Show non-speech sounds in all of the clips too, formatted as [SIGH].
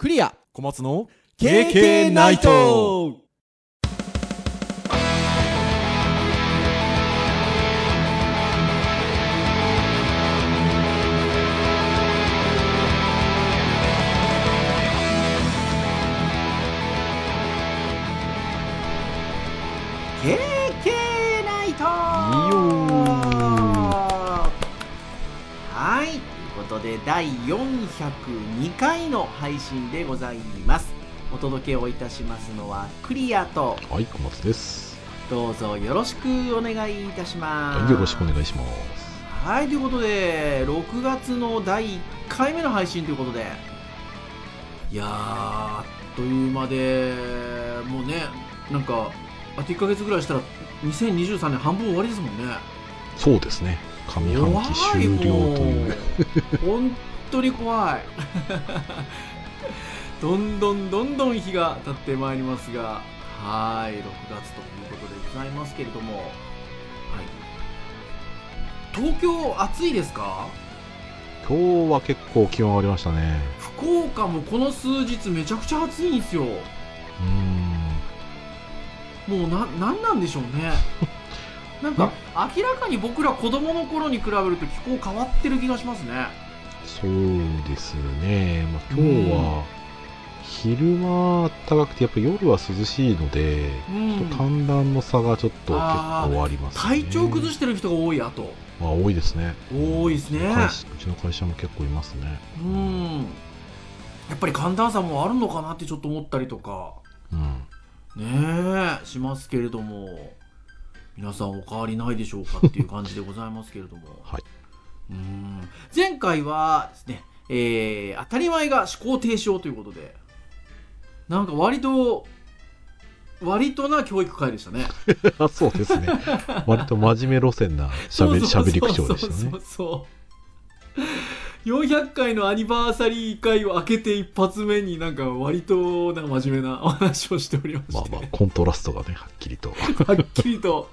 クリア。小松の KK ナイトことで第402回の配信でございますお届けをいたしますのはクリアとはい、小松です。どうぞよろしくお願いいたしますはい、よろしくお願いします。はいということで6月の第1回目の配信ということでいやーあっという間でもうねなんかあと1ヶ月ぐらいしたら2023年半分終わりですもんねそうですね。上半期終了という。本当に怖い。[LAUGHS] どんどんどんどん日が経ってまいりますが。はい6月ということでございますけれども、はい、東京暑いですか？今日は結構気温上がりましたね。福岡もこの数日めちゃくちゃ暑いんですよ。うーん。もうななんなんでしょうねなんか明らかに僕ら子供の頃に比べると気候変わってる気がしますねそうですね。まあ、今日は、昼間暖かくて、やっぱ夜は涼しいので、うんちょっと寒暖の差がちょっと結構ありますね。体調崩してる人が多いあとまあ、多いですね。多いですねうちの会社も結構いますね。うんやっぱり寒暖差もあるのかなってちょっと思ったりとかうん。ねえしますけれども皆さんお変わりないでしょうかっていう感じでございますけれども [LAUGHS] はい。うん前回はですね、えー当たり前が思考停止ということでなんか割と割とな教育会でしたねあ [LAUGHS] そうですね。割と真面目路線なしゃべり、しゃべり口調でしたねそうそう。そう400回のアニバーサリー会を開けて一発目になんか割となんか真面目なお話をしておりまして、まあまあ、コントラストがね、はっきりと。[LAUGHS] はっきりと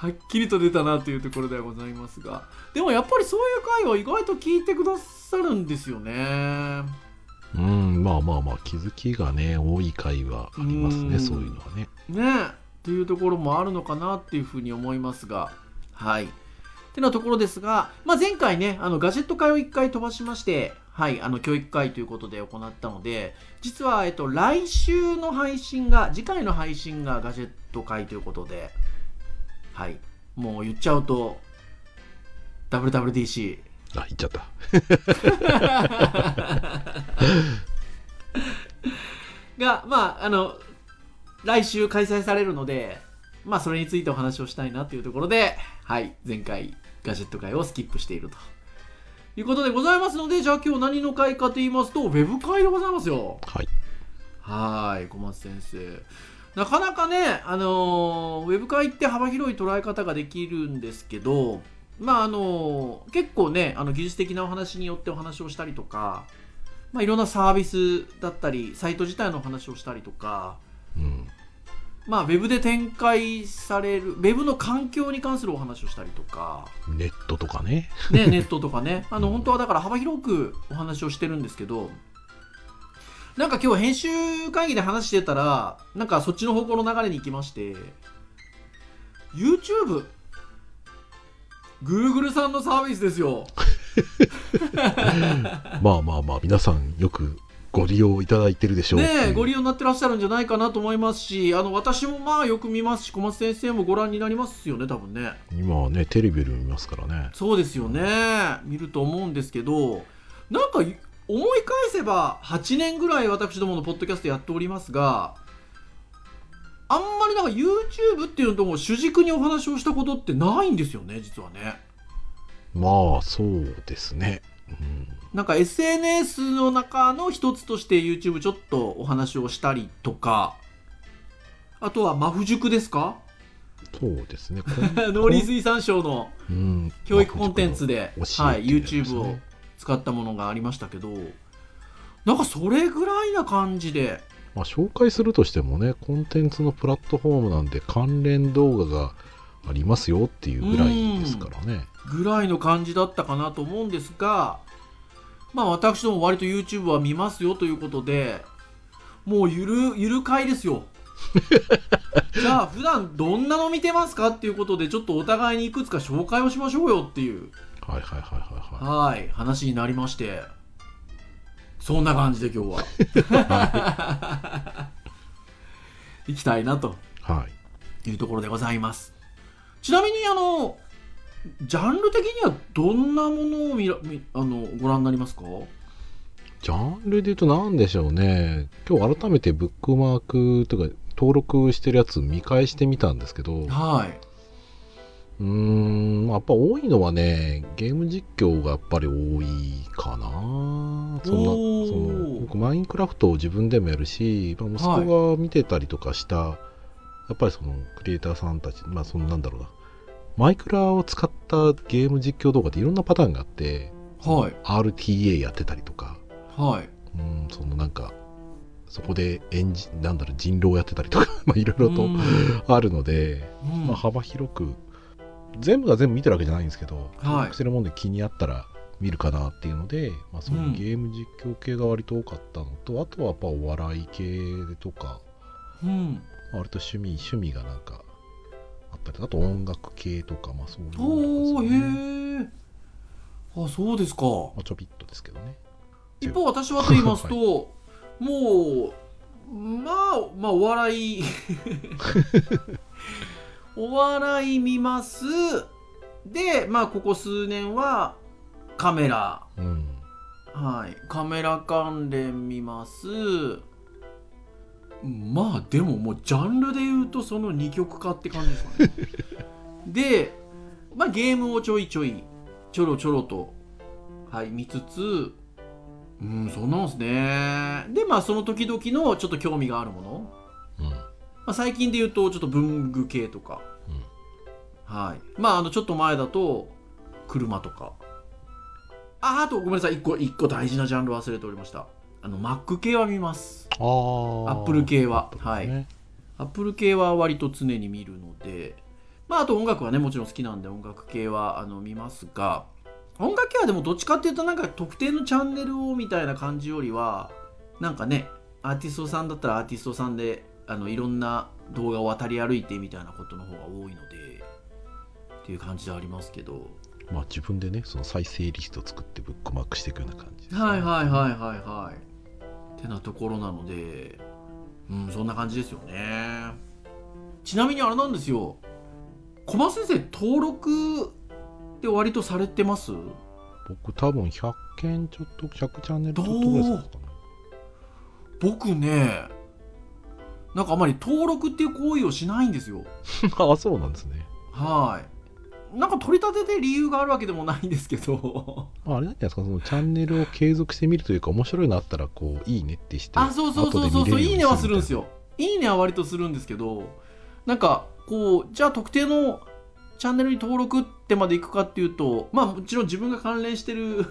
はっきりと出たなというところではございますが。でもやっぱりそういう回は意外と聞いてくださるんですよね。うん、まあまあまあ、気づきがね、多い回はありますうん。ね、そういうのはね。ねっていうところもあるのかなっていうふうに思いますが。はい。ってなところですが、まあ、前回ねあのガジェット会を1回飛ばしましてはいあの教育会ということで行ったので実は、えっと、来週の配信が次回の配信がガジェット会ということではいもう言っちゃうと WWDC あ、言っちゃった。[LAUGHS] が、まあ、あの、来週開催されるので、まあ、それについてお話をしたいなというところで、はい、前回、ガジェット会をスキップしていると。いうことでございますので、じゃあ今日何の会かと言いますと、ウェブ会でございますよ。はい。はい、小松先生。なかなかね、あのーウェブ会って幅広い捉え方ができるんですけど、まああのー結構ね、あの技術的なお話によってお話をしたりとか、まあ、いろんなサービスだったり、サイト自体のお話をしたりとか、うん。まあ、ウェブで展開される、ウェブの環境に関するお話をしたりとか、ネットとかね。ね、[LAUGHS] ネットとかね、あの本当はだから幅広くお話をしてるんですけど、なんか今日編集会議で話してたら、なんかそっちの方向の流れに行きまして、YouTube、Google さんのサービスですよ。[LAUGHS] まあまあまあ、皆さんよくご利用いただいてるでしょう。ねえ、ご利用。用になってらっしゃるんじゃないかなと思いますし、あの私もまあよく見ますし、小松先生もご覧になりますよね、多分ね。今はね、テレビで見ますからね。そうですよね見ると思うんですけどなんかい思い返せば8年ぐらい私どものポッドキャストやっておりますがあんまりなんか YouTube っていうのとも主軸にお話をしたことってないんですよね実はねまあ、そうですね。うん。なんか SNS の中の一つとして YouTube ちょっとお話をしたりとかあとはマフ塾ですか？そうですね。[LAUGHS] 農林水産省のうん。教育コンテンツで、まあはい、YouTube をね使ったものがありましたけどなんかそれぐらいな感じで。まあ、紹介するとしてもね、コンテンツのプラットフォームなんで関連動画がありますよっていうぐらいですからね。ぐらいの感じだったかなと思うんですがまあ私ども割と YouTube は見ますよということでもうゆるゆる会ですよ。[LAUGHS] じゃあ普段どんなの見てますかっていうことでちょっとお互いにいくつか紹介をしましょうよっていうはいはいはいはいははい話になりまして。そんな感じで今日は。行きたいなと。いはい。いうところでございます。ちなみにあのジャンル的にはどんなものを見ら見あのご覧になりますか？ジャンルで言うと何でしょうね。今日改めてブックマークとか登録してるやつ見返してみたんですけど。はい。うーんまあやっぱ多いのはねゲーム実況がやっぱり多いかな。そんなそおー。の僕マインクラフトを自分でもやるし、まあ、息子が見てたりとかした、やっぱりそのクリエイターさんたちまあそのなんだろうな。マイクラを使ったゲーム実況動画っていろんなパターンがあってはい。RTA やってたりとか。はい。うんそのなんかそこでエンジなんだろう人狼やってたりとか [LAUGHS] まあいろいろとうん。あるので、うん。まあ、幅広く全部が全部見てるわけじゃないんですけど、はいるもんで気にあったら見るかなっていうので、まあ、そういうゲーム実況系が割と多かったのと、あとはやっぱお笑い系とかうん。割と趣味趣味がなんかあったりあと音楽系とかまあそういうおおのとかねへえ。あ、そうですか。まあ、ちょびっとですけどね一方私はと言いますと、もうまあまあお笑い [LAUGHS] お笑い見ます。でまあここ数年はカメラ。うん。はい。カメラ関連見ます。まあでももうジャンルで言うとその二極化って感じですかね。[LAUGHS] でまあゲームをちょいちょいちょろちょろとはい見つつうんそうなんですね。でまあその時々のちょっと興味があるもの、うん。まあ、最近で言うとちょっと文具系とか、はい。まああのちょっと前だと車とか。ああとごめんなさい。一個一個大事なジャンル忘れておりました。あの Mac 系は見ます。ああアップル系はね。アップル系は割と常に見るので、まあ、あと音楽はねもちろん好きなんで音楽系はあの見ますが。音楽系はでもどっちかっていうとなんか特定のチャンネルをみたいな感じよりはなんかねアーティストさんだったらアーティストさんであのいろんな動画を渡り歩いてみたいなことの方が多いのでっていう感じでありますけど。まあ自分でねその再生リスト作ってブックマークしていくような感じですね、はいはいはいはい。はいてなところなので。うんそんな感じですよね。ちなみにあれなんですよ。小松先生登録って割とされてます？僕多分100件ちょっと100チャンネルちょっとぐらいですかね。僕ねなんかあまり登録っていう行為をしないんですよ。[LAUGHS] あそうなんですね。はいなんか取り立てて理由があるわけでもないんですけど。まあ、あれなんじゃないですかそのチャンネルを継続してみるというか面白いのあったらこういいねってしてあそうそうそうそう。そういいねはするんですよいいねは割とするんですけどなんかこうじゃあ特定のチャンネルに登録ってまでいくかっていうとまあもちろん自分が関連してる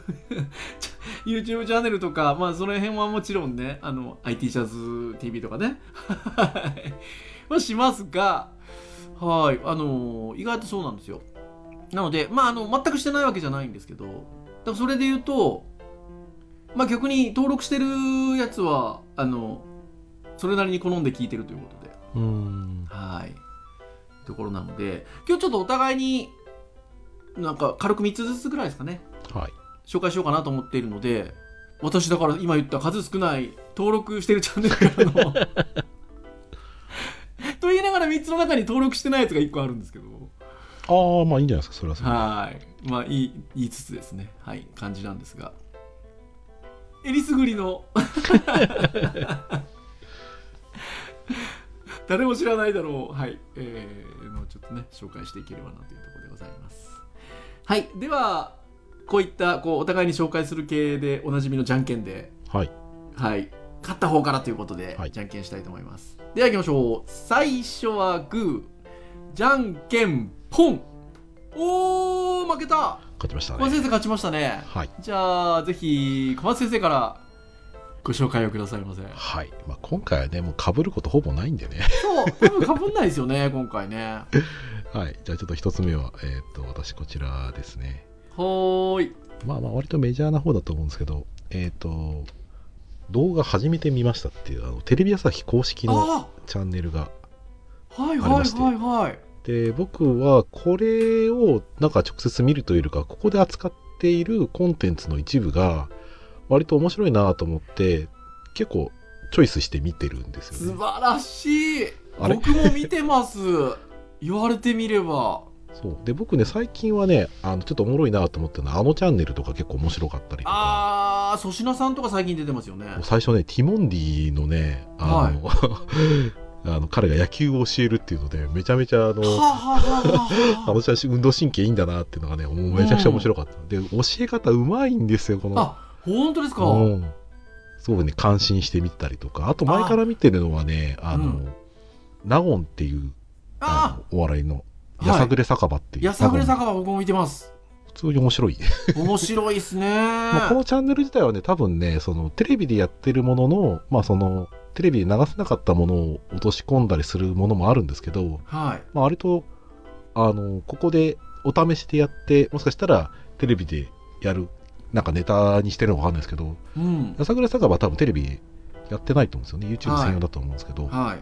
[LAUGHS] YouTube チャンネルとかまあその辺はもちろんねあの IT シャズ TV とかね。[LAUGHS] はしますがはい。あの意外とそうなんですよなのでまああの全くしてないわけじゃないんですけどだからそれで言うとまあ逆に登録してるやつはあのそれなりに好んで聞いてるということで。うーん。はい。ところなので今日ちょっとお互いになんか軽く3つずつぐらいですかね。はい。紹介しようかなと思っているので私だから今言った数少ない登録してるチャンネルからの [LAUGHS] と言いながら3つの中に登録してないやつが1個あるんですけどああまあいいんじゃないですかそれはそれで。はい。まあいい言いつつですね。はい感じなんですが。えりすぐりの。[LAUGHS] 誰も知らないだろう。はい。えー、のちょっとね紹介していければなというところでございます。はい。ではこういったこうお互いに紹介する系でおなじみのじゃんけんで。はい。はい。勝った方からということで、はい。じゃんけんしたいと思います。では行きましょう。最初はグー。じゃんけんポンおー負けた。勝ちました小松ね先生勝ちましたね。はい。じゃあぜひ小松先生からご紹介をくださいませ。はい、まあ、今回はねもう被ることほぼないんでね。そう多分かぶんないですよね [LAUGHS] 今回ね。はい。じゃあちょっと一つ目はえっ、と私こちらですね。はーい。まあまあ割とメジャーな方だと思うんですけどえっ、と動画初めて見ましたっていうあのテレビ朝日公式のあチャンネルがあはいはいはいはいで僕はこれをなんか直接見るというよりかここで扱っているコンテンツの一部が割と面白いなと思って結構チョイスして見てるんですよ素ね。晴らしい。僕も見てます。[LAUGHS] 言われてみれば。そう。で僕ね最近はねあのちょっとおもろいなと思ってるのはあのチャンネルとか結構面白かったりとか。ああ粗品さんとか最近出てますよね。最初ねティモンディのねあの、[LAUGHS] あの彼が野球を教えるっていうのでめちゃめちゃあのはあ、の人は運動神経いいんだなっていうのがねもうめちゃくちゃ面白かった、で教え方うまいんですよこの。あ本当ですか、うん、すごくね感心して見てたりとか。あと前から見てるのはねあの、うん。納言っていうあお笑いのはいやさぐれ酒場っていう、やさぐれ酒場僕も見てます。普通に面白い。面白いっすね。[LAUGHS] まあこのチャンネル自体はね多分ねそのテレビでやってるもののまあそのテレビで流せなかったものを落とし込んだりするものもあるんですけど、はい。まあ、割とあのここでお試しでやってもしかしたらテレビでやるなんかネタにしてるのかわかんないですけどうん。やさぐれ酒場は多分テレビやってないと思うんですよね。YouTube 専用だと思うんですけど、はい。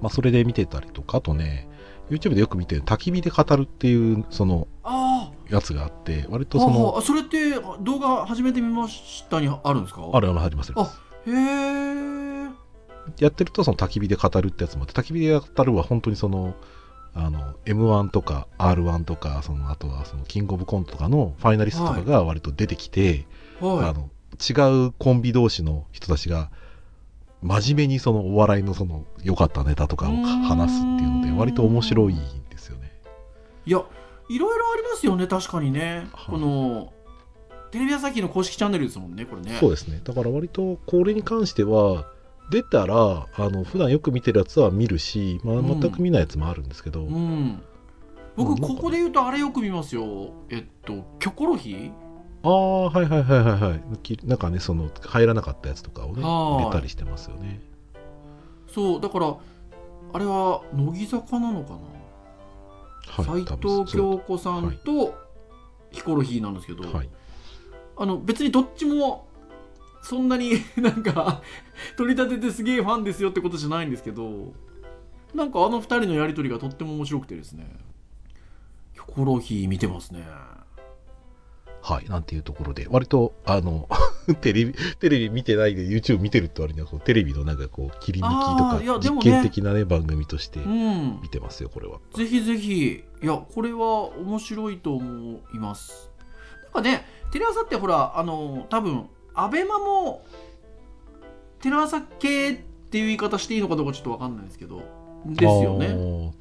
まあ、それで見てたりとかあとね YouTube でよく見てる焚き火で語るっていうそのあやつがあって割あとそのあそれって動画初めて見ましたにあるんですか？あるあるありますあります。へえやってるとその焚き火で語るってやつもあって焚き火で語るは本当にそのあの M1 とか R1 とかそのあとはそのキングオブコントとかのファイナリストとかが割と出てきて、あはの違うコンビ同士の人たちが真面目にそのお笑いのその良かったネタとかを話すっていうので割と面白いんですよね。いいやいろいろありますよね確かにね、はい。このテレビ朝日の公式チャンネルですもんねこれね。そうですね。だから割とこれに関しては出たらあの普段よく見てるやつは見るし、まあ、うん。全く見ないやつもあるんですけど、うん。僕ここで言うとあれよく見ますよ。えっとキョコロヒー？ああはいはいはいはいはい。きなんかねその入らなかったやつとかをねはい。入れたりしてますよね。そうだからあれは乃木坂なのかな？はい藤京子さんとヒコロヒーなんですけど、はい。あの別にどっちもそんなに [LAUGHS] なんか取り立ててすげえファンですよってことじゃないんですけどなんかあの二人のやり取りがとっても面白くてですね。ヒコロヒー見てますね。はいなんていうところで。割とあの [LAUGHS] テレビテレビ見てないで YouTube 見てるって割にはこうテレビのなんかこう切り抜きとか実験的なね番組としてうん。見てますよこれは。ぜひぜひ。いやこれは面白いと思います。なんかねテレ朝ってほらあの多分アベマもテレ朝系っていう言い方していいのかどうかちょっと分かんないですけどですよね。あー。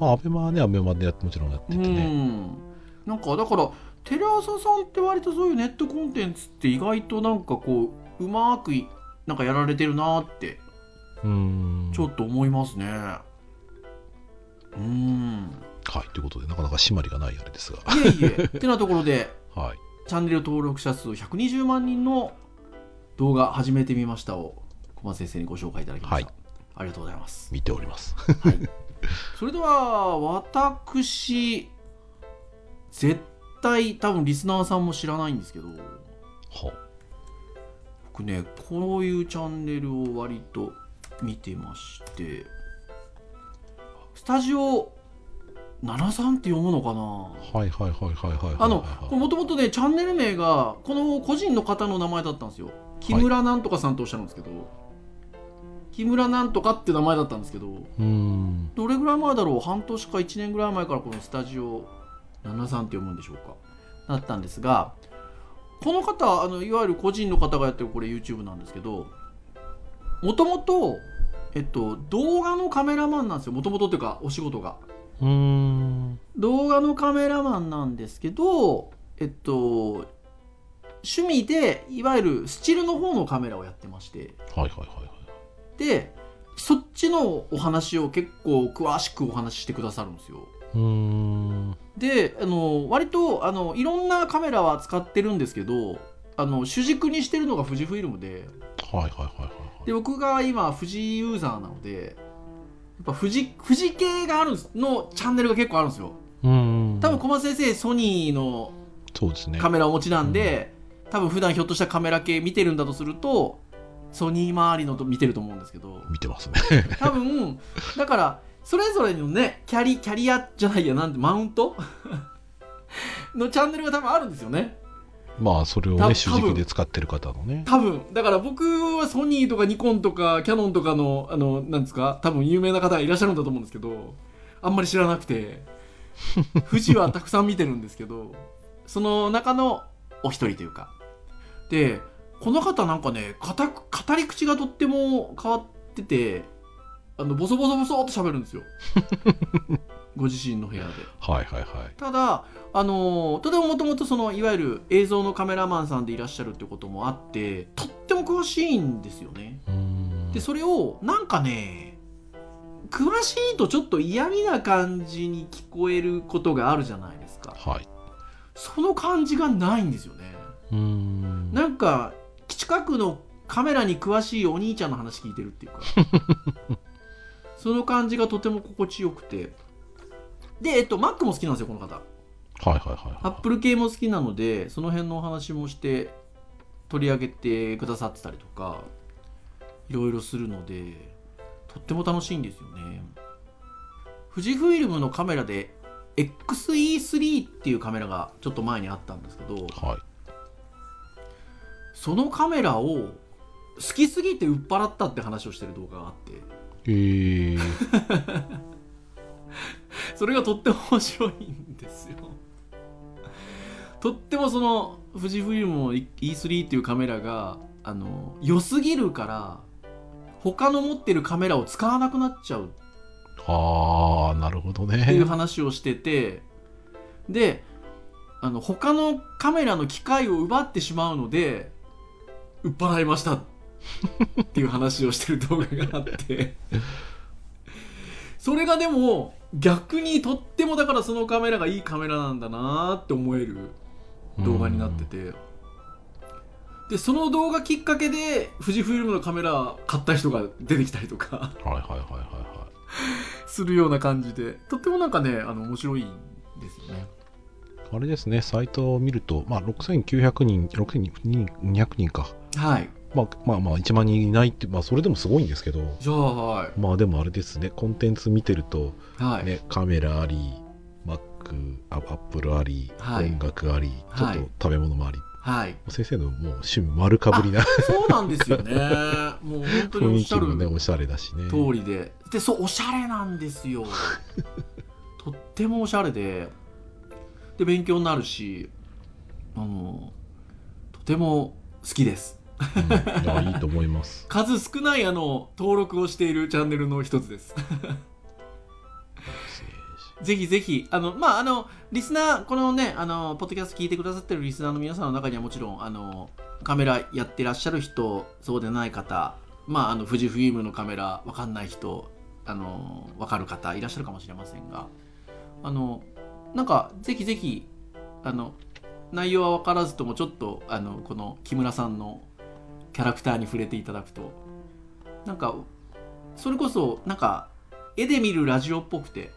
まあアベマはねアベマでやってもちろんやってうてね、ん。なんかだからテレ朝さんって割とそういうネットコンテンツって意外となんかこううまくいなんかやられてるなってうん。ちょっと思いますね。うん。はいということでなかなか締まりがないあれですが。いえいえ。ってなところで [LAUGHS] はいチャンネル登録者数120万人の動画始めてみましたを小松先生にご紹介いただきました、はい。ありがとうございます、見ております。はい、それでは私絶対多分リスナーさんも知らないんですけどは僕ねこういうチャンネルを割と見てましてスタジオ73って読むのかな？はいはいはいはいはいはいあのもともとねチャンネル名がこの個人の方の名前だったんですよ。木村なんとかさんとおっしゃるんですけど、木村なんとかって名前だったんですけど。うーん。どれぐらい前だろう？半年か1年ぐらい前からこのスタジオ73って読むんでしょうか？だったんですがこの方あのいわゆる個人の方がやってるこれ YouTube なんですけどもともとえっと動画のカメラマンなんですよ。もともとっていうかお仕事が動画のカメラマンなんですけどえっと趣味でいわゆるスチルの方のカメラをやってまして。はいはいはいはい。でそっちのお話を結構詳しくお話ししてくださるんですよ。うーん。であの割とあのいろんなカメラは使ってるんですけどあの主軸にしてるのが富士フイルムで。はいはいはいはいで僕が今富士ユーザーなのでやっぱ富士富士系があるのチャンネルが結構あるんですよ。うーん多分小松先生ソニーのカメラをお持ちなんで、多分普段ひょっとしたらカメラ系見てるんだとするとソニー周りのと見てると思うんですけど。見てますね。[LAUGHS] 多分だからそれぞれのねキャリキャリアじゃないやなんてマウント？[LAUGHS] のチャンネルが多分あるんですよねまあそれをたね主軸で使ってる方のね。多分。だから僕はソニーとかニコンとかキャノンとかのあのなんですか多分有名な方がいらっしゃるんだと思うんですけどあんまり知らなくて。富士はたくさん見てるんですけどその中のお一人というか。でこの方なんかね語語り口がとっても変わっててあのボソボソボソっと喋るんですよご自身の部屋で。はいはいはい。ただあのとてももともとそのいわゆる映像のカメラマンさんでいらっしゃるってこともあってとっても詳しいんですよね。でそれをなんかね詳しいとちょっと嫌味な感じに聞こえることがあるじゃないですか。はい。その感じがないんですよね。うーん。なんか近くのカメラに詳しいお兄ちゃんの話聞いてるっていうか。[LAUGHS] その感じがとても心地よくてでえっと Mac も好きなんですよこの方。はいはいはいアッはプル系も好きなのでその辺のお話もして取り上げてくださってたりとかいろいろするのでとっても楽しいんですよね。富士フイルムのカメラで XE3 っていうカメラがちょっと前にあったんですけどいはい。そのカメラを好きすぎて売っ払ったって話をしてる動画があって。えー、[LAUGHS] [LAUGHS] それがとっても面白いんですよ。とってもその富士フイルムの E3 っていうカメラがあの良すぎるから他の持ってるカメラを使わなくなっちゃう。ああなるほどっていうね話をしててであの他のカメラの機械を奪ってしまうので売っ払いました。っていう話をしてる動画があって [LAUGHS] それがでも逆にとってもだからそのカメラがいいカメラなんだなって思える動画になってて。でその動画きっかけで富士フイルムのカメラ買った人が出てきたりとかはいはいはいはいはするような感じでとってもなんかねあの面白いんですよね。いあれですねサイトを見るとまあ6900人6200人か。はいまあまあまあ1万人いないってまあそれでもすごいんですけど。じゃあはい。まあでもあれですね。コンテンツ見てるとはい、ね、カメラあり Mac あアップルあり、はい。音楽ありちょっはいと食べ物もあり、はい、先生のもう趣味丸かぶりな。そうなんですよね。もう本当に [LAUGHS] おっしゃねおしゃれだしね。通りで。でそうおしゃれなんですよ。[LAUGHS] とってもおしゃれで。で勉強になるしあのとても好きですうん。いやいいと思います。[LAUGHS] 数少ないあの登録をしているチャンネルの一つです。[LAUGHS] ぜひぜひ、あの、まあ、あの、リスナー、このね、あの、ポッドキャスト聞いてくださってるリスナーの皆さんの中にはもちろん、あの、カメラやってらっしゃる人、そうでない方、まあ、あの、富士フイルムのカメラ、わかんない人、あの、わかる方、いらっしゃるかもしれませんが、あの、なんか、ぜひぜひ、あの、内容は分からずとも、ちょっと、あの、この木村さんのキャラクターに触れていただくと、なんか、それこそ、なんか、絵で見るラジオっぽくて、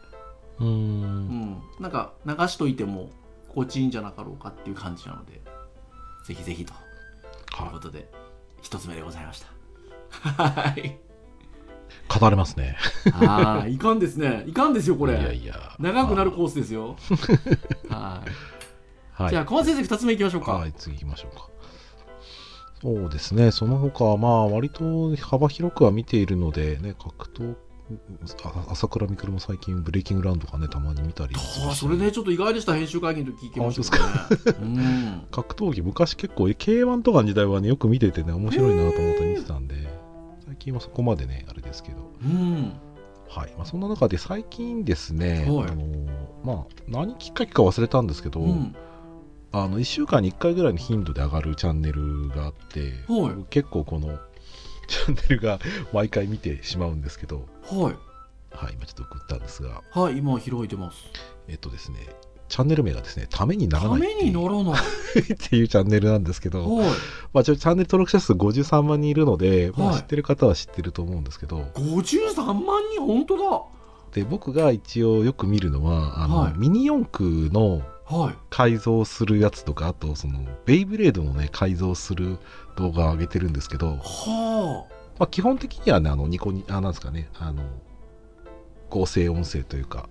うん。ん、なんか流しといても心地いいんじゃなかろうかっていう感じなので。ぜひぜひと。い。うはことで一つ目でございました。はい。い語れますね。ああいかんですね。いかんですよこれ。いやいや。長くなるコースですよ。はい。はい。じゃあ小松先生二つ目いきましょうか。はい次行きましょうかそうですね。その他はまあ割と幅広くは見ているのでね格闘あ朝倉未来も最近ブレイキングラウンドとかねたまに見たりしあーそれねちょっと意外でした編集会議の時聞きましたね。うん。[LAUGHS] 格闘技昔結構 K1 とかの時代はねよく見ててね面白いなと思って見てたんで最近はそこまでねあれですけど。うん。はい、まあ、そんな中で最近ですね、はい。あのまあ何きっかけか忘れたんですけど、うんあの1週間に1回ぐらいの頻度で上がるチャンネルがあって、はい。僕結構この [LAUGHS] チャンネルが [LAUGHS] 毎回見てしまうんですけど、はい。はい、今ちょっと送ったんですがはい今開いてます。えっとですねチャンネル名がですねためにならないっていうにならない。[LAUGHS] っていうチャンネルなんですけど、はい。まあ、ちょチャンネル登録者数53万人いるので、まあ、はい知ってる方は知ってると思うんですけど、53万人本当だ。で僕が一応よく見るのはあの、はい。ミニ四駆のはい改造するやつとかあとそのベイブレードのね改造する動画を上げてるんですけど、はまあ、基本的にはねあのニコニあなんですかねあの合成音声というか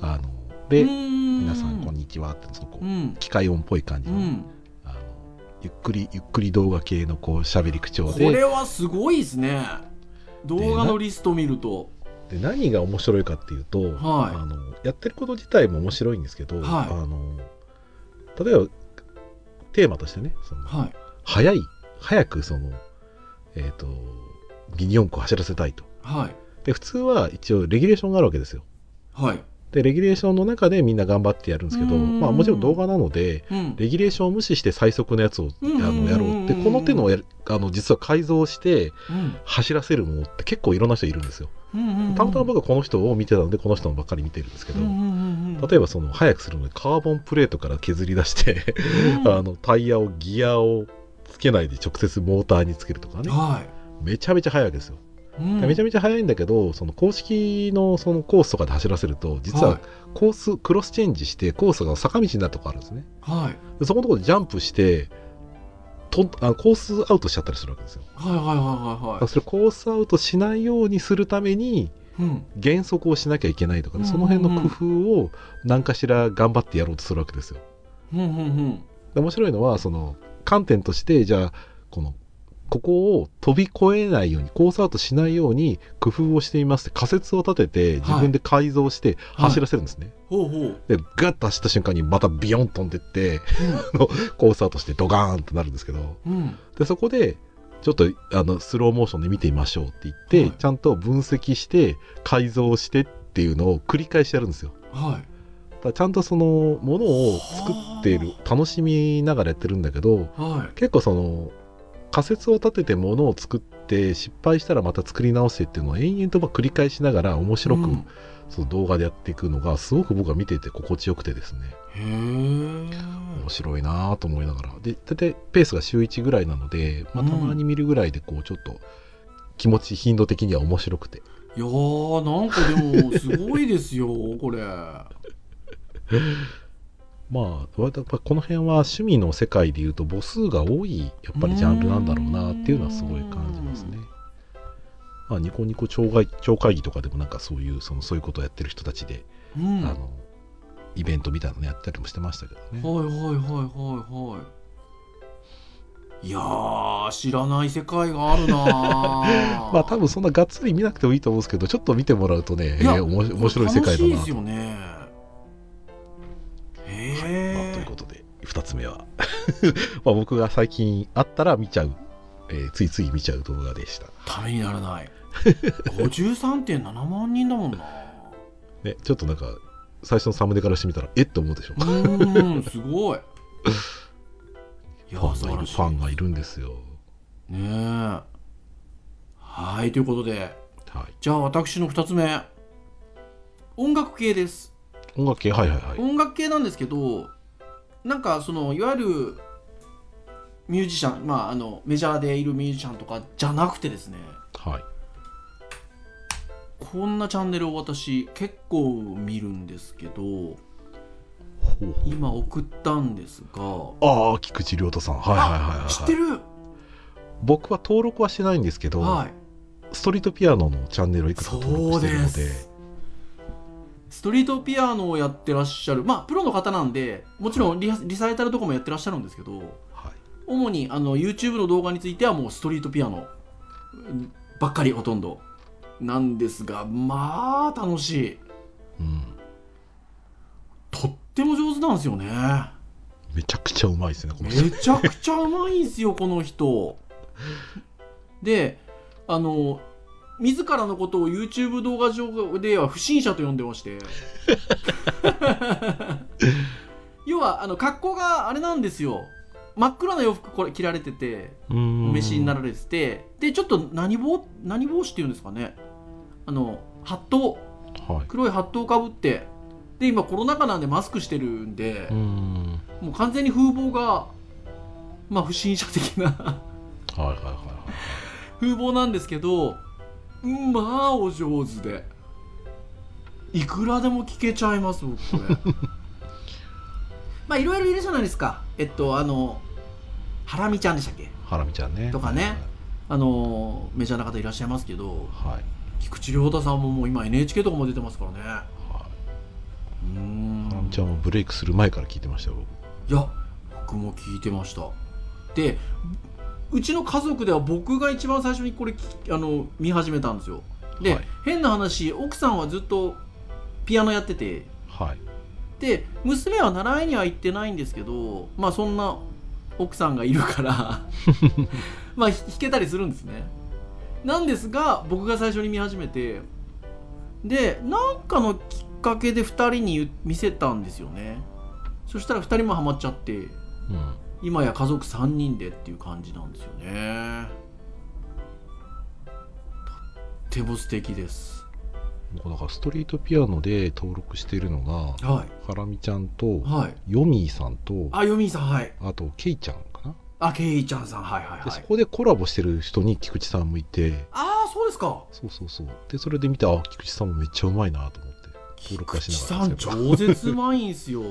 あので皆さんこんにちはってそのこううん。機械音っぽい感じの,、うん。あのゆっくりゆっくり動画系のこう喋り口調これではすごいですね。動画のリスト見るとで何が面白いかっていうと、はい。あのやってること自体も面白いんですけど、はい。あの例えばテーマとしてねそのはい。早い早くそのえっ、とミニ四駆を走らせたいと。はい。で普通は一応レギュレーションがあるわけですよ。はいでレギュレーションの中でみんな頑張ってやるんですけど、うん。まあ、もちろん動画なのでうん。レギュレーションを無視して最速のやつをあのやろうってこの手のあの実は改造してうん。走らせるものって結構いろんな人いるんですよ。たまたま僕はこの人を見てたのでこの人のばっかり見てるんですけど、例えばその速くするのにカーボンプレートから削り出してうん。あのタイヤをギアをつけないで直接モーターにつけるとかね。はめちゃめちゃ速いわけですよ、いうん。めちゃめちゃ速いんだけどその公式のそのコースとかで走らせると実ははい。コースクロスチェンジしてコースが坂道になるとこあるんですね。はい。でそこのところでジャンプしてとあコースアウトしちゃったりするわけですよ。はいはいはいはいはい。それコースアウトしないようにするためにうん。減速をしなきゃいけないとかね、うん。その辺の工夫を何かしら頑張ってやろうとするわけですよ。うんうんうん。で面白いのはその観点としてじゃあこのここを飛び越えないようにコースアウトしないように工夫をしています。って仮説を立てて自分で改造して走らせるんですね、ほうほう。でガッと走った瞬間にまたビヨン飛んでって [LAUGHS] コースアウトしてドガーンってなるんですけど。うん。うんでそこでちょっとあのスローモーションで見てみましょうって言って、はい。ちゃんと分析して改造してっていうのを繰り返しやるんですよ。はい。だからちゃんとそのものを作っている楽しみながらやってるんだけどはい。結構その仮説を立ててものを作って失敗したらまた作り直してっていうのを延々とまあ繰り返しながら面白く、うん。その動画でやっていくのがすごく僕は見ていて心地よくてですね。へえ面白いなぁと思いながら。で大体ペースが週1ぐらいなので、まあ、うん。たまに見るぐらいでこうちょっと気持ち頻度的には面白くて。いやーなんかでもすごいですよこれ [LAUGHS] まあやっぱこの辺は趣味の世界でいうと母数が多いやっぱりジャンルなんだろうなっていうのはすごい感じますね。まあ、ニコニコ超会超会議とかでもなんかそういうそのそういうことをやってる人たちで、うん。あのイベントみたいなのやったりもしてましたけどね。はいはいはいはいはい。いやー知らない世界があるな [LAUGHS] まあ多分そんながっつり見なくてもいいと思うんですけどちょっと見てもらうとね、えいやー面白い世界だな楽しいですよね2つ目は。[LAUGHS] まあ僕が最近あったら見ちゃう、えーついつい見ちゃう動画でした、ためにならない53.7万人だもんな。[LAUGHS] ね、ちょっとなんか最初のサムネからしてみたらえっと思うでしょ。うーんすごい。[LAUGHS] ファンがいる。ファンがいるんですよ。ねえ。はいということで。はい。じゃあ私の2つ目。音楽系です。音楽系？はいはいはい。音楽系なんですけどなんかそのいわゆるミュージシャンまああのメジャーでいるミュージシャンとかじゃなくてですね。はい。こんなチャンネルを私結構見るんですけど今送ったんですが。ああ菊池亮太さん。はいはいはいはい、はい、知ってる。僕は登録はしてないんですけど、はい。ストリートピアノのチャンネルをいくつか登録してるのそうでストリートピアノをやってらっしゃるまあプロの方なんでもちろんリハリサイタルとかもやってらっしゃるんですけどはい。主にあの YouTube の動画についてはもうストリートピアノうんばっかりほとんどなんですがまあ楽しい。うん、とっても上手なんですよね。めちゃくちゃうまいですねこのめ人ちゃくちゃうまいんですよこの人。であの自らのことを YouTube 動画上では不審者と呼んでまして。[LAUGHS] 要はあの格好があれなんですよ。真っ黒な洋服これ着られてておお召しになられてて。でちょっと何帽何帽子っていうんですかね。あのハット。はい。黒いハットをかぶって。で今コロナ禍なんでマスクしてるんで、うん。もう完全に風貌がまあ不審者的な。はいはいはいはい風貌なんですけどうんまあお上手で。いくらでも聞けちゃいます僕これ。[LAUGHS] まあいろいろいるじゃないですか。えっとあのハラミちゃんでしたっけ？ハラミちゃんね。とかね。あのメジャーな方いらっしゃいますけど。はい、菊池亮太さんももう今 NHK とかも出てますからね。はい、うーん。ハラミちゃんもブレイクする前から聞いてましたよいや僕も聞いてました。でうちの家族では僕が一番最初にこれきあの見始めたんですよ。で、はい。変な話奥さんはずっとピアノやってて。はい。で娘は習いには行ってないんですけどまあそんな奥さんがいるから。[LAUGHS] まあひ弾けたりするんですね。なんですが僕が最初に見始めて。でなんかのきっかけで2人に言見せたんですよね。そしたら2人もハマっちゃって。うん今や家族3人でっていう感じなんですよね。とっても素敵です。僕だからストリートピアノで登録しているのがはい。ハラミちゃんとはい。ヨミーさんとあヨミーさんはい。あとケイちゃんかな。あケイちゃんさんはいはいでそはいこでコラボしてる人に菊池さんもいて。ああそうですか。そうそうそう。でそれで見てあ菊池さんもめっちゃうまいなと思って。登録はしながら菊池さん超絶うまいんすよ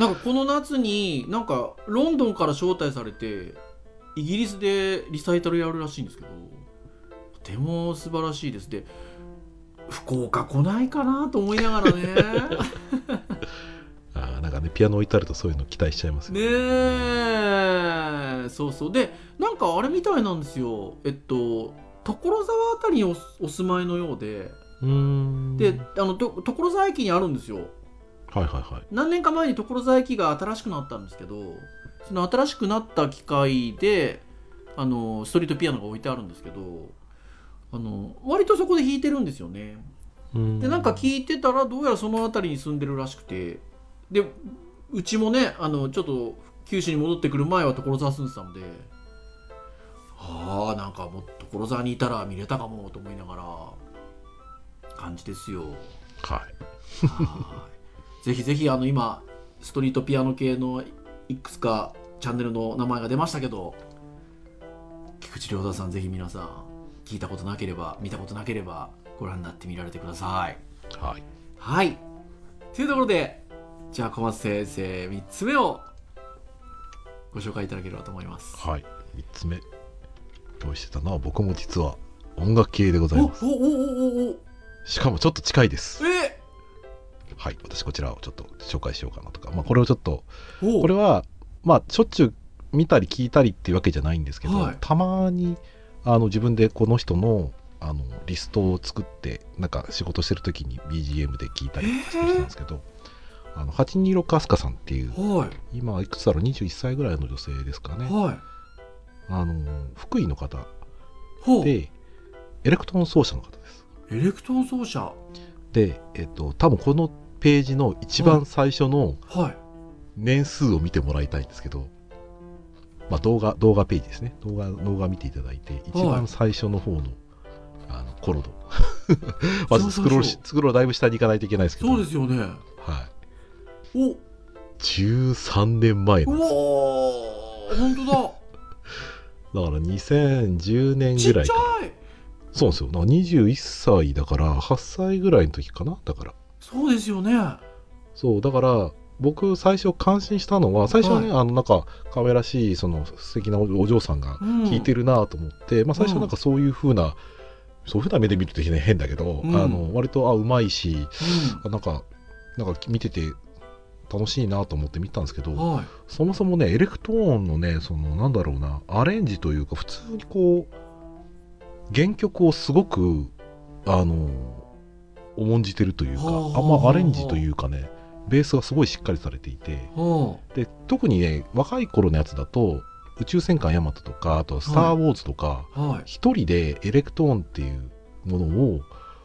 なんかこの夏になんかロンドンから招待されてイギリスでリサイタルやるらしいんですけどとても素晴らしいです。で福岡来ないかなと思いながらね。[LAUGHS] あーなんかねピアノ置いてあるとそういうの期待しちゃいますよね。え。そうそう。でなんかあれみたいなんですよ。えっと所沢あたりにおお住まいのようで。うーん。であのと所沢駅にあるんですよはいはいはい。何年か前に所沢駅が新しくなったんですけどその新しくなった機械であのストリートピアノが置いてあるんですけどあの割とそこで弾いてるんですよね。でなんか聞いてたらどうやらその辺りに住んでるらしくて。でうちもねあのちょっと九州に戻ってくる前は所沢住んでたので。ああなんかもう所沢にいたら見れたかもと思いながら。感じですよ。はい。はいぜひぜひあの今ストリートピアノ系のいくつかチャンネルの名前が出ましたけど菊池亮太さんぜひ皆さん聞いたことなければ見たことなければご覧になってみられてください。はい。はい。というところでじゃあ小松先生3つ目をご紹介いただければと思います。はい。3つ目用意してたの？は僕も実は音楽系でございます。おおおおおお。しかもちょっと近いです。えはい私こちらをちょっと紹介しようかなとかまあこれをちょっとおこれはまあしょっちゅう見たり聞いたりっていうわけじゃないんですけど、はい。たまにあの自分でこの人のあのリストを作ってなんか仕事してる時に BGM で聞いたりとかしてたんですけど、あの826飛鳥さんっていうはい。今いくつだろう？21歳ぐらいの女性ですかね。はい。あの福井の方でエレクトーン奏者の方です。レクトーン奏者。でえっと多分このページの一番最初のはい。年数を見てもらいたいんですけど、まあ、動画動画ページですね。動画動画見ていただいて一番最初の方の,、あのコロド。[LAUGHS] まずスクロールしスクロールだいぶ下に行かないといけないですけど。そうですよね。はい、お。13年前うなんです。おー。本当だ。[LAUGHS] だから2010年ぐらいかゃい。そうなんですよ。だから21歳だから8歳ぐらいの時かな。だからそうですよね。そうだから僕最初感心したのは最初はね、はあのなんか可愛らしいその素敵なおお嬢さんがうん。弾いてるなと思って、まあ、最初なんかそういう風な、そういう風な目で見ると変だけど、うん。あの割とあうまいしうあなんかなんか見てて楽しいなと思って見たんですけど、んはい。そもそもねエレクトーンのねそのなんだろうなアレンジというか普通にこう原曲をすごくあの重んじてるというかはあんまアレンジというかねベースがすごいしっかりされていてはで特にね若い頃のやつだと宇宙戦艦ヤマトとかあと「スター・ウォーズ」とかあはい。一、人でエレクトーンっていうものを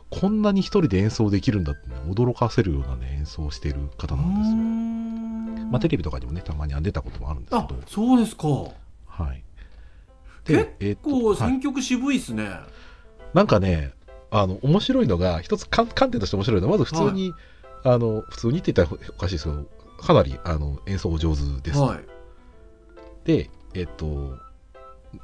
こんなに一人で演奏できるんだって、ね、驚かせるようなね演奏をしている方なんですよ。ん。まあ、テレビとかにもねたまに出たこともあるんですあけど、そうですか。はい、結えっと構はい。選曲渋いっすね。なんかねあの面白いのが一つ観観点として面白いのはまず普通に、あの普通にって言ったらおかしいですけどかなりあの演奏お上手です。はい。でえっと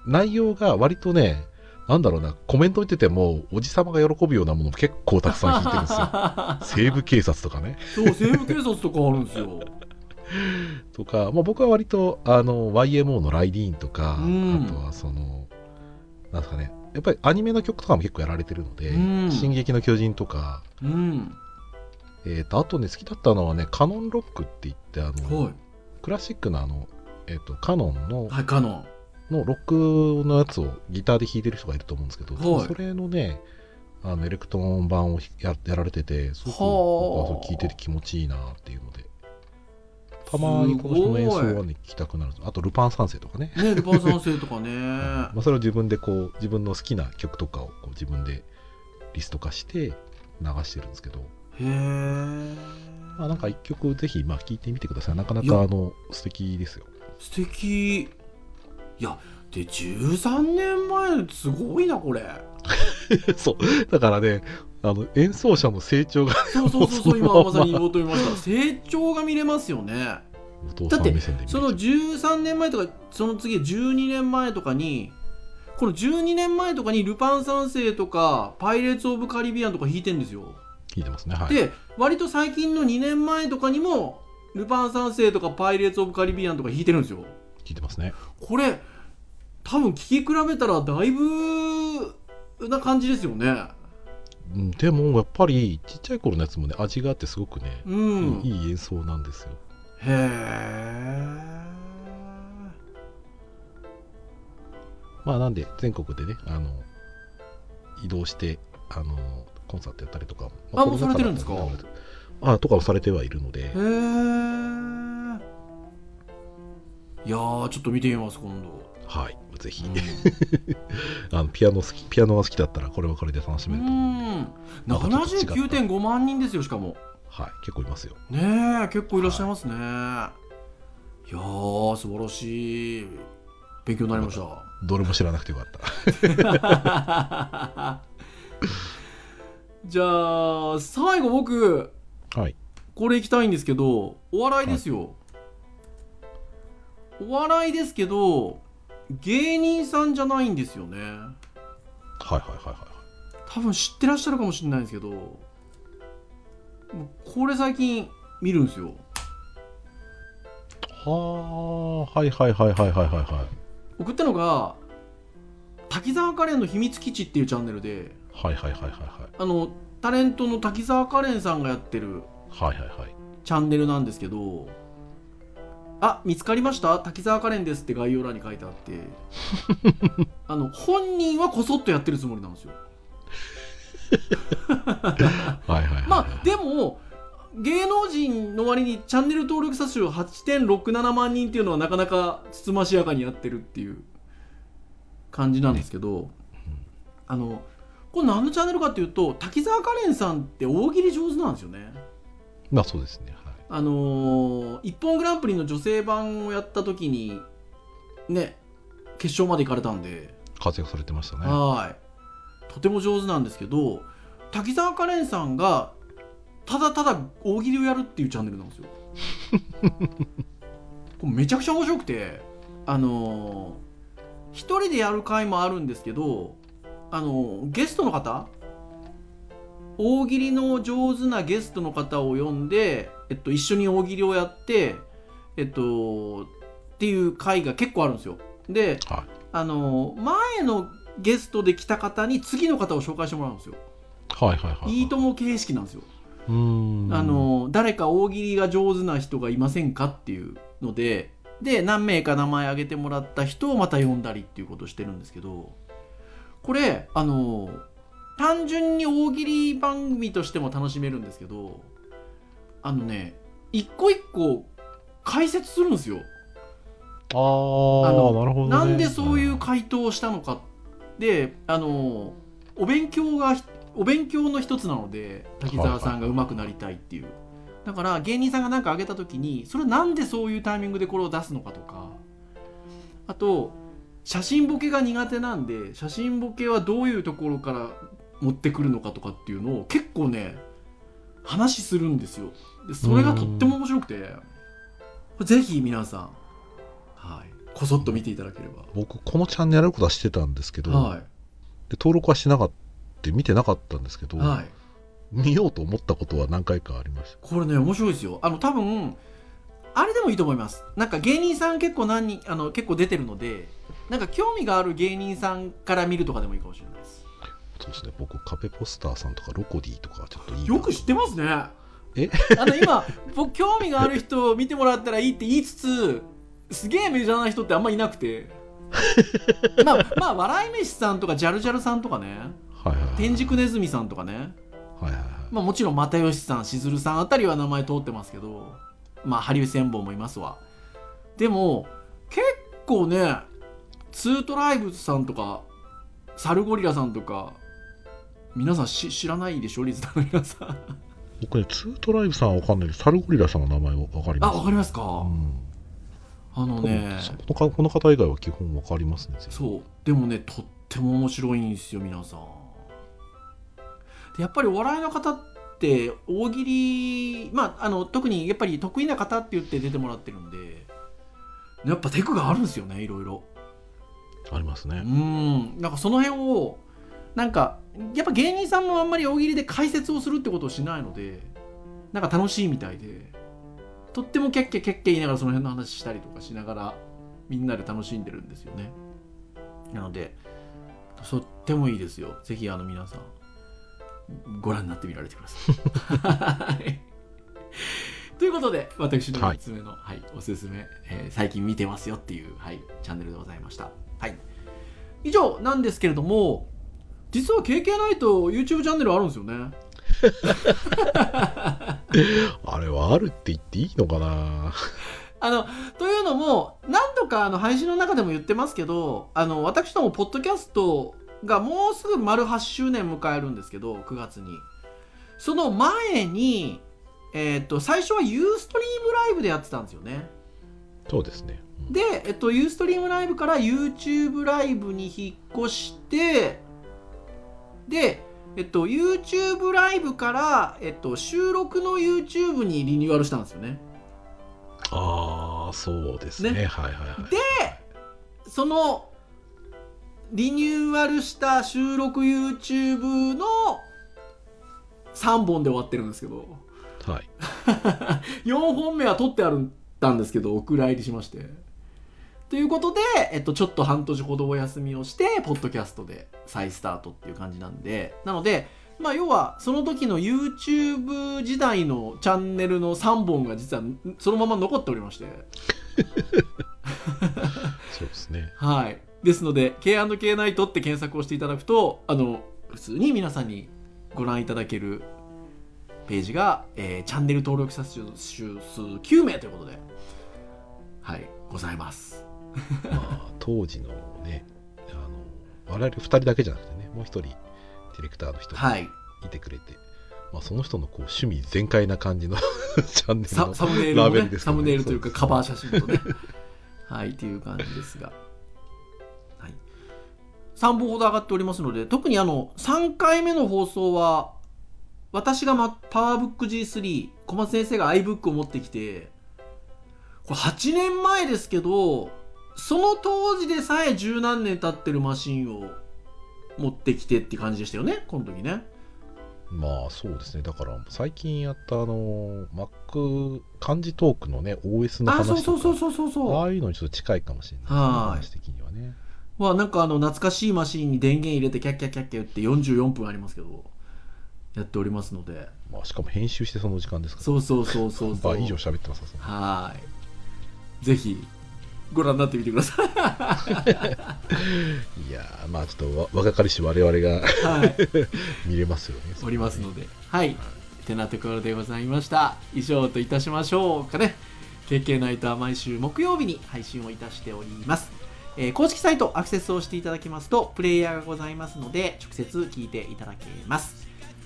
内容が割とねなんだろうなコメント見ててもおじさまが喜ぶようなものも結構たくさん弾いてるんですよ。[LAUGHS] 西部警察とかね。そう西部警察とかあるんですよ。[LAUGHS] とか、まあ、僕は割とあの YMO のライディーンとか、うん。あとはそのなんですかねやっぱりアニメの曲とかも結構やられてるので「うん。進撃の巨人」とか、うん。えー、とあとね好きだったのはねカノンロックって言ってあの、はい。クラシックなあの、えー、とカノンのはいカノン。のロックのやつをギターで弾いてる人がいると思うんですけど、はい。それのねあのエレクトーン版をややられててすごく僕はそれ聞いてて気持ちいいなっていうのでたまにこの人の演奏はね聞きたくなるあとルパン三世とかね、ねルパン三世とかね。[LAUGHS] まあ、それを自分でこう自分の好きな曲とかをこう自分でリスト化して流してるんですけど、へえまあ、なんか一曲ぜひまあ聞いてみてください。なかなかあの素敵ですよ。素敵。いやで13年前すごいなこれ。[LAUGHS] そう。だからねあの演奏者の成長がそうそうそうそう今まさに言おうと思いました成長が見れますよね。お父さん目線で見れちゃそうの13年前とかその次12年前とかにこの12年前とかに「ルパン三世」とか「パイレーツ・オブ・カリビアン」とか弾いてんですよ、聞いてますね。はい。で割と最近の2年前とかにも「ルパン三世」とか「パイレーツ・オブ・カリビアン」とか弾いてるんですよ。聞いてますね。これ多分聴き比べたらだいぶな感じですよね。うんでもやっぱりちっちゃい頃のやつもね味があってすごくね、うん。いい演奏なんですよ。へえまあなんで全国でねあの移動してあのコンサートやったりとかあコロナ禍もうされてるんですか？あとかもされてはいるので。へえいやーちょっと見てみます今度はい。ぜひ、うん。[LAUGHS] あのピアノ好きピアノが好きだったらこれはこれで楽しめると思う、うん。またちょっと違った79.5万人ですよしかも。はい。結構いますよ。ねえ結構いらっしゃいますね、い、やー素晴らしい。勉強になりました。どれも知らなくてよかった。[LAUGHS] じゃあ最後僕はい。これいきたいんですけどお笑いですよ、お笑いですけど芸人さんじゃないんですよね。はいはいはいはい多分知ってらっしゃるかもしれないんですけどこれ最近見るんですよ。はあはいはいはいはいはいはいはい。送ったのが滝沢カレンの秘密基地っていうチャンネルではいはいはいはいあのタレントの滝沢カレンさんがやってるはいはいはいはい。チャンネルなんですけどあ見つかりました？滝沢カレンですって概要欄に書いてあって。[LAUGHS] あの本人はこそっとやってるつもりなんですよ。[LAUGHS] はいはいはい [LAUGHS] まあでも芸能人の割にチャンネル登録者数8.67万人っていうのはなかなかつつましやかにやってるっていう感じなんですけど、あのこれ何のチャンネルかっていうと滝沢カレンさんって大喜利上手なんですよね。まあそうですね。はいあのー一本グランプリの女性版をやった時にね決勝まで行かれたんで、活躍されてましたね。はい。とても上手なんですけど滝沢カレンさんがただただ大喜利をやるっていうチャンネルなんですよ。[LAUGHS] これめちゃくちゃ面白くてあのー一人でやる回もあるんですけどあのーゲストの方？大喜利の上手なゲストの方を呼んで、えっと、一緒に大喜利をやってえっとっていう回が結構あるんですよではいあの前のゲストで来た方に次の方を紹介してもらうんですよ。はいはいはいいいとも形式なんですよ。うーんあの誰か大喜利が上手な人がいませんかっていうのでで何名か名前挙げてもらった人をまた呼んだりっていうことをしてるんですけどこれあの単純に大喜利番組としても楽しめるんですけどあのね一個一個解説するんですよ。あーあのなるほど、ね、なんでそういう回答をしたのかであのお勉強がお勉強の一つなので滝沢さんが上手くなりたいっていう、だから芸人さんが何か挙げた時にそれなんでそういうタイミングでこれを出すのかとかあと写真ボケが苦手なんで写真ボケはどういうところから持ってくるのかとかっていうのを結構ね話するんですよ。でそれがとっても面白くて。ぜひ皆さんはい。こそっと見ていただければ。僕このチャンネルやることはしてたんですけど、はで登録はしてなかった見てなかったんですけど、い、はい、見ようと思ったことは何回かありましこれね面白いですよ。あの多分あれでもいいと思います。なんか芸人さん結構何人あの結構出てるのでなんか興味がある芸人さんから見るとかでもいいかもしれないそうですね僕カペポスターさんとかロコディとかちょっといいな。よく知ってますね。え？あの今僕興味がある人を見てもらったらいいって言いつつすげえメジャーな人ってあんまいなくて。[LAUGHS] まあまあ笑い飯さんとかジャルジャルさんとかね。はいはいはい。天竺ネズミさんとかね。はいはいはい。まあもちろん又吉さんしずるさんあたりは名前通ってますけどまあハリウ千本もいますわ。でも結構ねツートライブさんとかサルゴリラさんとか皆さんし知らないでしょリズナーの皆さん。僕ねツートライブさんは分かんないけどサルゴリラさんの名前は分かります。あわかりますか、うん。あのね。このかこの方以外は基本分かりますねそう。でもねとっても面白いんですよ皆さん。でやっぱりお笑いの方って大喜利まああの特にやっぱり得意な方って言って出てもらってるんでやっぱテクがあるんですよねいろいろ。ありますうねん。なんかその辺をなんかやっぱ芸人さんもあんまり大喜利で解説をするってことをしないのでなんか楽しいみたいでとってもキャッキャキャッキャ言いながらその辺の話したりとかしながらみんなで楽しんでるんですよねなのでとってもいいですよぜひあの皆さんご覧になってみられてくださいということで私の3つ目の、はいおすすめ、えー最近見てますよっていう、はい、チャンネルでございましたはい以上なんですけれども実は KK ナイト YouTube チャンネルあるんですよね。[LAUGHS] あれはあるって言っていいのかな？あのというのも何度かあの配信の中でも言ってますけどあの私どもポッドキャストがもうすぐ丸8周年迎えるんですけど9月に。その前に、えー、と最初はユーストリームライブでやってたんですよね。そうですね。うん。で、えっと、ユーストリームライブから YouTube ライブに引っ越してで、えっと、YouTube ライブから、えっと、収録の YouTube にリニューアルしたんですよね。ああそうですね。ね。はいはいはいそのリニューアルした収録 YouTube の3本で終わってるんですけど。はい。[LAUGHS] 4本目は撮ってあるたんですけどお蔵入りしましてということで、えっと、ちょっと半年ほどお休みをしてポッドキャストで再スタートっていう感じなんでなのでまあ要はその時の YouTube 時代のチャンネルの3本が実はそのまま残っておりまして [LAUGHS] そうですねはい。ですので、K&K ナイトって検索をしていただくと、あの、普通に皆さんにご覧いただけるページが、えーチャンネル登録者数数9名ということで、はい、ございます。[LAUGHS] まあ当時のねあの我々2人だけじゃなくてねもう一人ディレクターの人がはい。いてくれて、まあ、その人のこう趣味全開な感じの [LAUGHS] チャンネルのササムネイルのねラベルですサムネイルというかカバー写写真とね。はい、っていう感じですが。はい。3本ほど上がっておりますので、特にあの、3回目の放送は、私が、ま、パワーブック G3、小松先生が iBook を持ってきて、これ8年前ですけど、その当時でさえ十何年経ってるマシンを持ってきてって感じでしたよね、この時ね。まあそうですねだから最近やったあの Mac 漢字トークのね OS のあ、話とかそうそうそうそうそうそう。ああいうのにちょっと近いかもしれないですねはい話的にはねはなんかあの懐かしいマシーンに電源入れてキャッキャッキャッキャ言って44分ありますけどやっておりますのでまあしかも編集してその時間ですからそうそうそうそうそう倍以上喋ってますそうはーいぜひご覧になってみてください。[LAUGHS] いやーまあちょっとわ若かりし我々がはい。[LAUGHS] 見れますよね。おりますので。はい。てなところでございました。以上といたしましょうかね。KK ナイトは毎週木曜日に配信をいたしております。えー公式サイトアクセスをしていただきますとプレイヤーがございますので直接聞いていただけます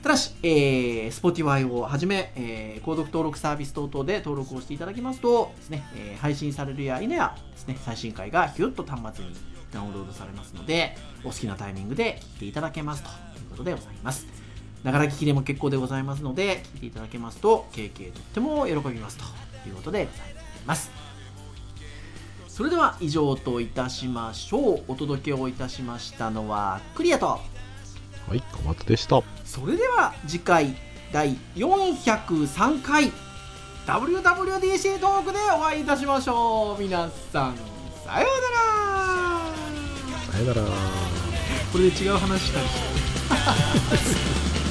ただし、えー、Spotify をはじめ、えー購読登録サービス等々で登録をしていただきますとですね、えー配信されるや否やですね、最新回がヒュッと端末にダウンロードされますので、お好きなタイミングで聞いていただけますということでございます。ながら聞きでも結構でございますので、聞いていただけますと、経験とっても喜びますということでございます。それでは以上といたしましょう。お届けをいたしましたのはクリアと、はい小松でした。それでは次回第403回 WWDC トークでお会いいたしましょう。皆さんさようなら。さよなら。これで違う話したりして